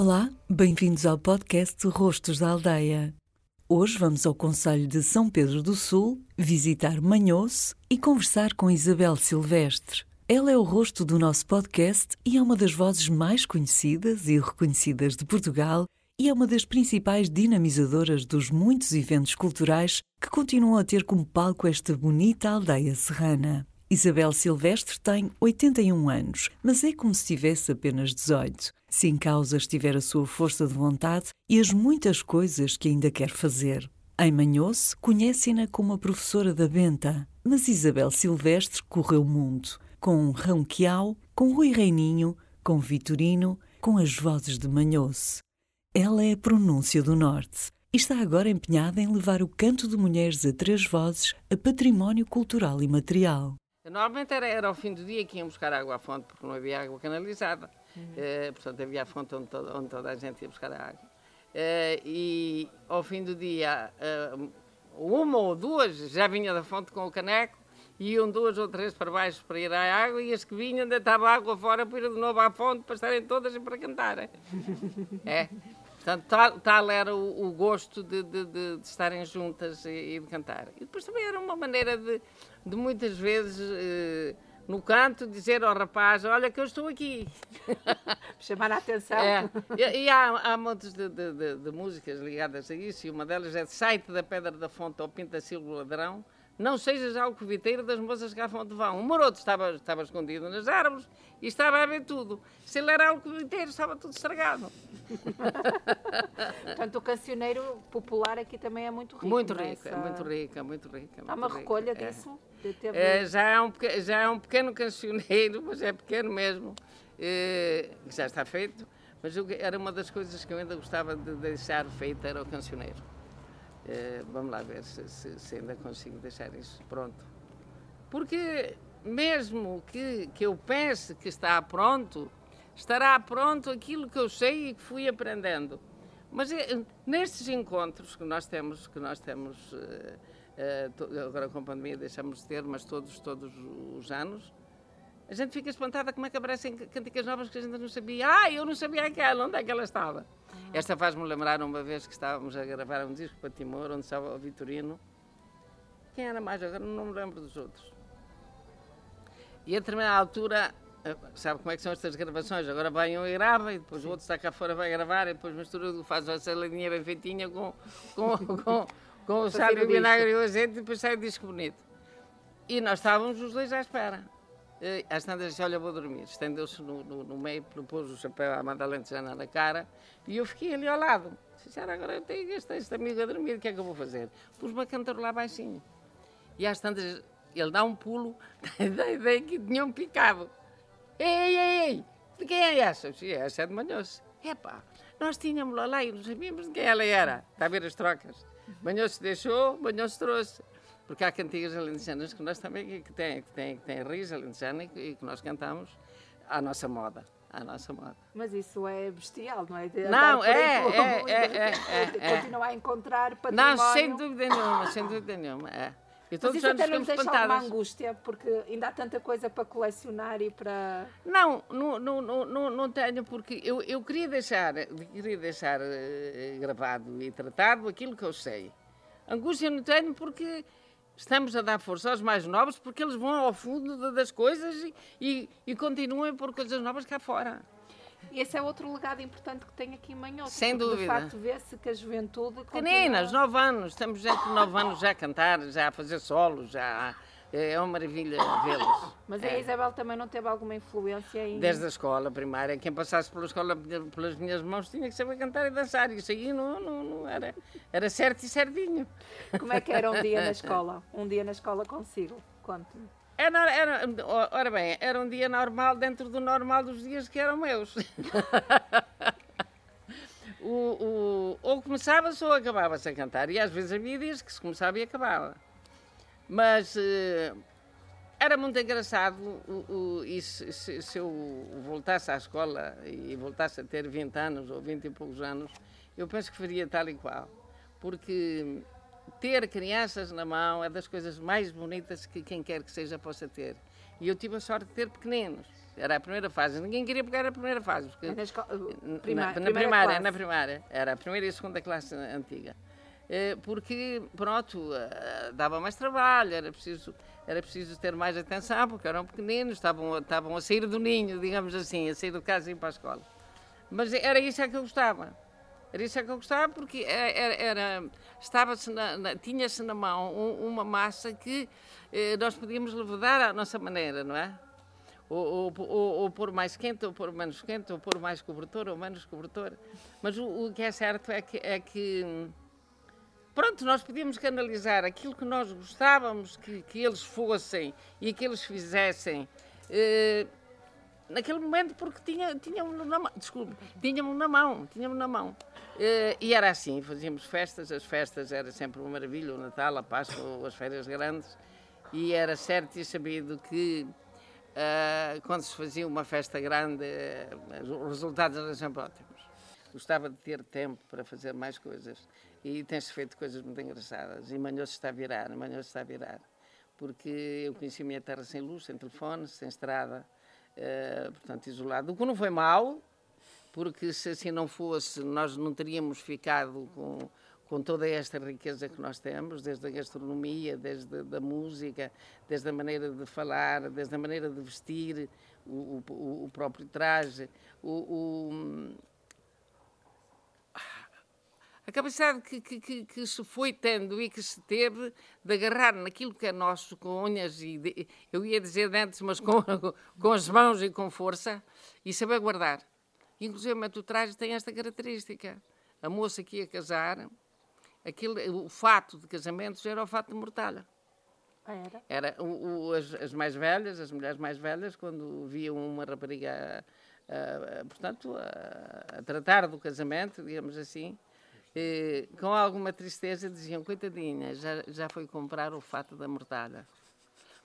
Olá, bem-vindos ao podcast Rostos da Aldeia. Hoje vamos ao Conselho de São Pedro do Sul visitar Manhoso e conversar com Isabel Silvestre. Ela é o rosto do nosso podcast e é uma das vozes mais conhecidas e reconhecidas de Portugal e é uma das principais dinamizadoras dos muitos eventos culturais que continuam a ter como palco esta bonita aldeia serrana. Isabel Silvestre tem 81 anos, mas é como se tivesse apenas 18. Se em causa estiver a sua força de vontade e as muitas coisas que ainda quer fazer. Em Manhoso, conhecem-na como a professora da Benta, mas Isabel Silvestre correu o mundo, com Rão Quiau, com Rui Reininho, com Vitorino, com as vozes de Manhoso. Ela é a pronúncia do Norte e está agora empenhada em levar o canto de mulheres a três vozes a património cultural e material. Normalmente era, era ao fim do dia que iam buscar água à fonte, porque não havia água canalizada. Uhum. Uh, portanto, havia a fonte onde, to onde, toda a gente ia buscar a água. Uh, e ao fim do dia, uh, uma ou duas já vinha da fonte com o caneco, e iam duas ou três para baixo para ir à água, e as que vinham ainda estava água fora para ir de novo à fonte para estarem todas e para cantarem. é. Portanto, tal, tal era o, o gosto de, de, de, de, estarem juntas e, e, de cantar. E depois também era uma maneira de, de muitas vezes, eh, no canto, dizer ao rapaz: Olha, que eu estou aqui. Chamar a atenção. É. E, e há, há montes de, músicas ligadas a isso, e uma delas é Site da Pedra da Fonte ao Pinta Silva Ladrão não sejas alcoviteiro das moças que à fonte vão. O maroto estava, estava escondido nas árvores e estava a ver tudo. Se ele era alcoviteiro, estava tudo estragado. Portanto, o cancioneiro popular aqui também é muito rico. Muito rico, é muito rica, muito rica. Há uma recolha é. É, já, é um, já é um pequeno cancioneiro, mas é pequeno mesmo, é, já está feito. Mas eu, era uma das coisas que eu ainda gostava de deixar feita, era o cancioneiro. Uh, vamos lá ver se, se, se, ainda consigo deixar isso pronto. Porque mesmo que, que eu pense que está pronto, estará pronto aquilo que eu sei e que fui aprendendo. Mas é, nestes encontros que nós temos, que nós temos uh, agora com a pandemia deixamos de ter, mas todos, todos os anos, a gente fica espantada como é que aparecem cantigas novas que a gente não sabia. Ah, eu não sabia aquela, onde é que ela estava? Esta faz-me lembrar uma vez que estávamos a gravar um disco para Timor, onde estava o Vitorino. Quem era mais? Agora não me lembro dos outros. E a determinada altura, eh, sabe como é que são estas gravações? Agora vai um e grava, e depois Sim. o outro está cá fora vai gravar, e depois mistura, faz essa linha bem feitinha com, com, com, com o sábio, o vinagre e o azeite, e depois sai o disco bonito. E nós estávamos os dois à espera. E, às tantas disse, olha, vou dormir. Estendeu-se no, no, no, meio, propôs o chapéu à Madalena na cara, e eu fiquei ali ao lado. Disse, agora eu tenho este, este amigo a dormir, o que é que eu vou fazer? Pus-me a cantar lá baixinho. E às tantas, ele dá um pulo, da ideia que tinham picado. Ei, ei, ei, de quem é essa? Disse, essa é de Manhoso. Epá, nós tínhamos lá, lá e não sabíamos de quem ela era. Está a ver as trocas. Manhoso deixou, Manhoso trouxe. Porque há cantigas alentejanas que nós também que têm, que têm, que têm raiz alentejana e que nós cantamos à nossa moda à nossa moda. Mas isso é bestial, não é? De não, é, é, é, é, é, Continuar a encontrar património. Não, sem dúvida nenhuma, sem dúvida nenhuma, é. E todos Mas isso até não deixa alguma angústia, porque ainda há tanta coisa para colecionar e para... Não, não, não, não, não tenho, porque eu, eu queria deixar, queria deixar uh, gravado e tratado aquilo que eu sei. Angústia não tenho porque estamos a dar força aos mais novos porque eles vão ao fundo das coisas e, e, e continuam por coisas novas cá fora. Esse é outro legado importante que tem aqui em Manhoto. Sem dúvida. De facto, vê-se que a juventude. Continua... nove anos, estamos gente de nove anos já a cantar, já a fazer solos, já é, uma maravilha vê-los. Mas a é. Isabel também não teve alguma influência em... Desde a escola primária. Quem passasse pela escola pelas minhas mãos tinha que saber cantar e dançar. Isso aí não, não, não era, era certo e certinho. Como é que era um dia na escola? Um dia na escola consigo? Conte-me. Era, era, ora bem, era um dia normal dentro do normal dos dias que eram meus. o, o, ou começava-se ou acabava-se a cantar. E às vezes havia dias que se começava e acabava. Mas uh, era muito engraçado o, o, e se, se, se, eu voltasse à escola e voltasse a ter 20 anos ou 20 e poucos anos, eu penso que faria tal e qual. Porque ter crianças na mão é das coisas mais bonitas que quem quer que seja possa ter. E eu tive a sorte de ter pequeninos. Era a primeira fase. Ninguém queria pegar a primeira fase. Porque na, escola, prima, na, na primária, na primária. Era a primeira e a segunda classe antiga. Eh, porque, pronto, eh, dava mais trabalho, era preciso, era preciso ter mais atenção, porque eram pequeninos, estavam, estavam a sair do ninho, digamos assim, a sair de casa e ir para a escola. Mas era isso é que eu gostava. Era isso é que eu gostava, porque era, era estava-se tinha-se na mão uma massa que eh, nós podíamos levedar à nossa maneira, não é? Ou, ou, ou, ou, pôr mais quente, ou pôr menos quente, ou pôr mais cobertor, ou menos cobertor. Mas o, o que é certo é que, é que pronto, nós podíamos canalizar aquilo que nós gostávamos que, que eles fossem e que eles fizessem eh, naquele momento porque tinha, tínhamos na mão, desculpe, tínhamos na mão, tínhamos na mão. Eh, e era assim, fazíamos festas, as festas era sempre uma maravilha, o Natal, a Páscoa, as férias grandes, e era certo e sabido que Uh, quando se fazia uma festa grande, uh, os resultados eram sempre ótimos. Gostava de ter tempo para fazer mais coisas. E tem-se feito coisas muito engraçadas. E Manhoso está a virar, Manhoso está a virar. Porque eu conheci a minha terra sem luz, sem telefone, sem estrada, uh, portanto, isolado. O que não foi mal, porque se assim não fosse, nós não teríamos ficado com, com toda esta riqueza que nós temos, desde a gastronomia, desde a música, desde a maneira de falar, desde a maneira de vestir, o, o, o próprio traje, o, a capacidade que, que, que, que, se foi tendo e que se teve de agarrar naquilo que é nosso com unhas e de, eu ia dizer dentes, mas com, com as mãos e com força e saber guardar. Inclusive o traje tem esta característica. A moça que ia casar, aquilo, o fato de casamentos era o fato de mortalha. Ah, era? Era o, o, as, as, mais velhas, as mulheres mais velhas, quando viam uma rapariga, uh, uh, portanto, a tratar do casamento, digamos assim, e, com alguma tristeza diziam, coitadinha, já, já foi comprar o fato da mortalha.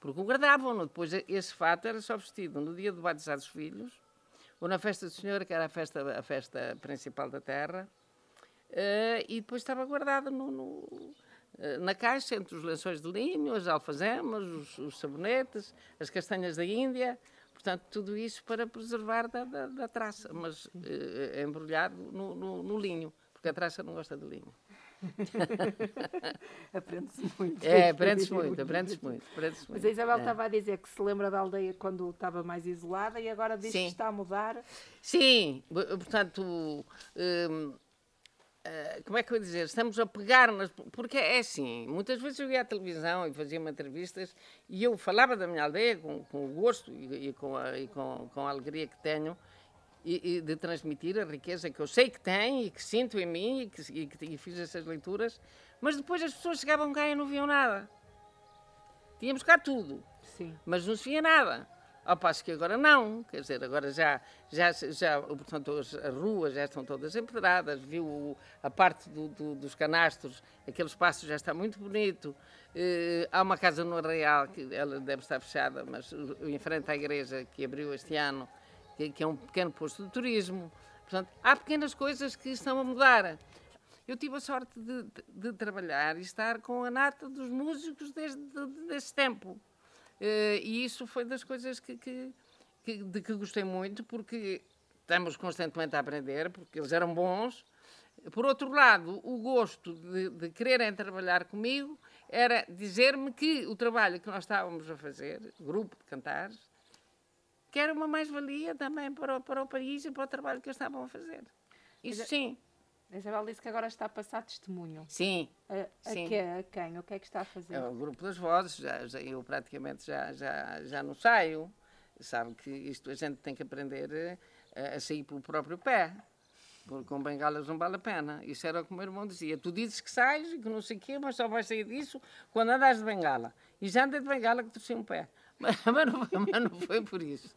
Porque guardavam-no. Depois esse fato era só vestido no dia do batizar dos filhos, ou na festa do Senhor, que era a festa, a festa principal da terra, uh, e depois estava guardado no, no, na caixa, entre os lençóis de linho, as alfazemas, os, os, sabonetes, as castanhas da Índia, portanto, tudo isso para preservar da, da, da traça, mas uh, embrulhado no, no, no linho porque a traça não gosta de linho. aprende-se muito. É, aprende-se muito, aprende-se muito, aprende muito. Mas a Isabel é. estava a dizer que se lembra da aldeia quando estava mais isolada e agora diz Sim. que está a mudar. Sim, portanto, hum, eh, como é que eu ia dizer? Estamos a pegar nas. Porque é assim, muitas vezes eu ia à televisão e fazia-me entrevistas e eu falava da minha aldeia com, com o gosto e, e, com, a, e com, com a alegria que tenho e, e, de transmitir a riqueza que eu sei que tem e que sinto em mim e que, e que e fiz essas leituras, mas depois as pessoas chegavam cá e não viam nada. Tínhamos cá tudo, Sim. mas não se via nada. Ao passo que agora não, quer dizer, agora já, já, já portanto, as, as ruas já estão todas empedradas, viu a parte do, do, dos canastros, aquele espaço já está muito bonito. Uh, há uma casa no Arraial, que ela deve estar fechada, mas em frente à igreja, que abriu este ano, que é um pequeno posto de turismo. Portanto, há pequenas coisas que estão a mudar. Eu tive a sorte de, de, de trabalhar e estar com a nata dos músicos desde de, esse tempo. Uh, e isso foi das coisas que, que, que, de que gostei muito, porque estamos constantemente a aprender, porque eles eram bons. Por outro lado, o gosto de, de quererem trabalhar comigo era dizer-me que o trabalho que nós estávamos a fazer, grupo de cantares, que era uma mais-valia também para o, para o país e para o trabalho que eles estavam a fazer. Isso sim. A Isabel disse que agora está a passar testemunho. Sim. A, a, sim. Que, a quem? O que é que está a fazer? É o grupo das vozes. Já, já, eu praticamente já, já, já não saio. Sabe que isto a gente tem que aprender a, eh, a sair pelo próprio pé. Porque com bengalas não vale a pena. Isso era o que o meu irmão dizia. Tu dizes que sais e que não sei o quê, mas só vais sair disso quando andas de bengala. E já andei de bengala que torci um pé. Mas, mas, não mas não foi por isso.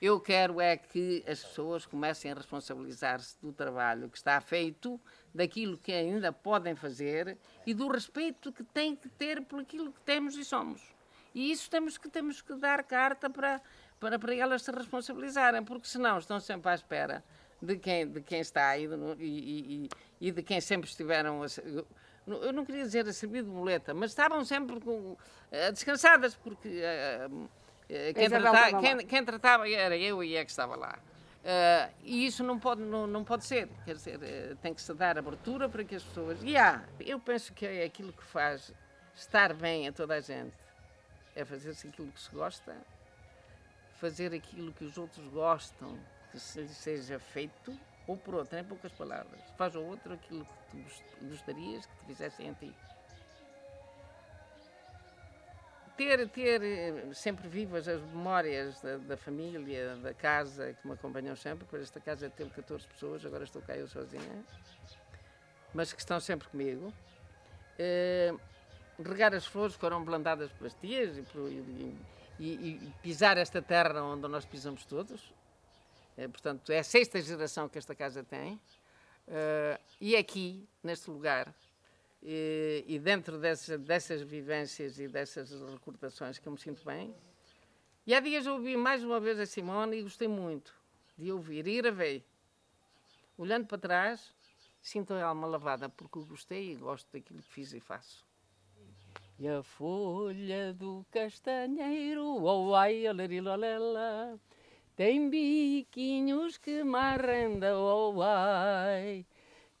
Eu quero é que as pessoas comecem a responsabilizar-se do trabalho que está feito, daquilo que ainda podem fazer e do respeito que têm que ter por aquilo que temos e somos. E isso temos que, temos que dar carta para, para, para elas se responsabilizarem, porque senão estão sempre à espera de quem, de quem está aí e, e, e de quem sempre estiveram. A, eu não queria dizer a servir de muleta, mas estavam sempre com, uh, descansadas, porque uh, Eh, quem, tratava, quem, quem, tratava era eu e é que estava lá. Uh, e isso não pode, não, não pode ser. Quer dizer, uh, tem que se dar abertura para que as pessoas. E há, eu penso que é aquilo que faz estar bem a toda a gente. É fazer-se aquilo que se gosta, fazer aquilo que os outros gostam que seja feito, ou por outro, em poucas palavras, faz ao outro aquilo que tu gostarias que te fizessem a ti. ter, ter eh, sempre vivas as memórias da, da, família, da casa que me acompanham sempre, pois esta casa teve 14 pessoas, agora estou cá eu sozinha, mas que estão sempre comigo. Uh, regar as flores foram plantadas pelas tias e, e, e, pisar esta terra onde nós pisamos todos. Uh, portanto, é a sexta geração que esta casa tem. Uh, e aqui, neste lugar, e, e dentro dessas, dessas vivências e dessas recordações que eu me sinto bem. E há dias eu ouvi mais uma vez a Simone e gostei muito de ouvir e gravei. Olhando para trás, sinto a alma lavada porque gostei e gosto daquilo que fiz e faço. E a folha do castanheiro, oh ai, alarilalela, tem biquinhos que me arrenda, oh ai.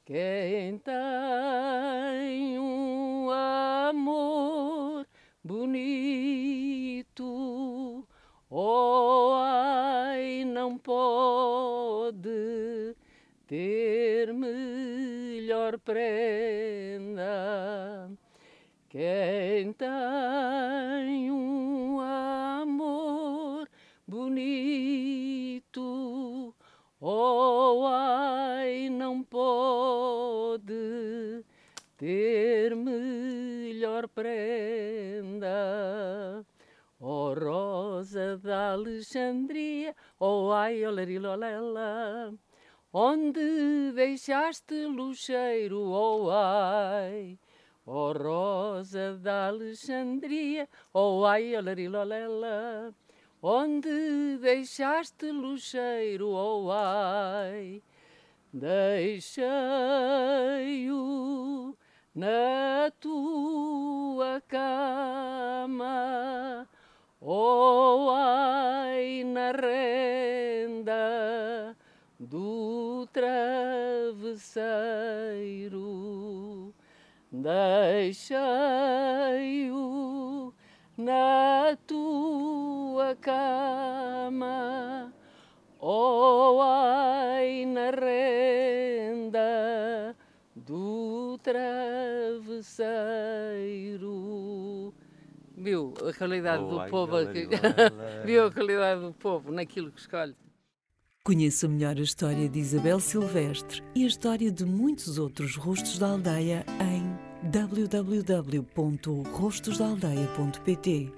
Quem tem um amor bonito, ter melhor prenda. Oh rosa da Alexandria, oh ai, olarilolela, onde deixaste luxeiro, oh ai. Oh rosa da Alexandria, oh ai, olarilolela, onde deixaste luxeiro, oh ai, deixei-o na tua cama, oh ai, na renda do travesseiro, deixei-o na tua cama, Viu a qualidade oh, do ai, povo aqui? Viu a qualidade do povo naquilo que escolhe? Conheça melhor a história de Isabel Silvestre e a história de muitos outros rostos da aldeia em www.rostosdaldeia.pt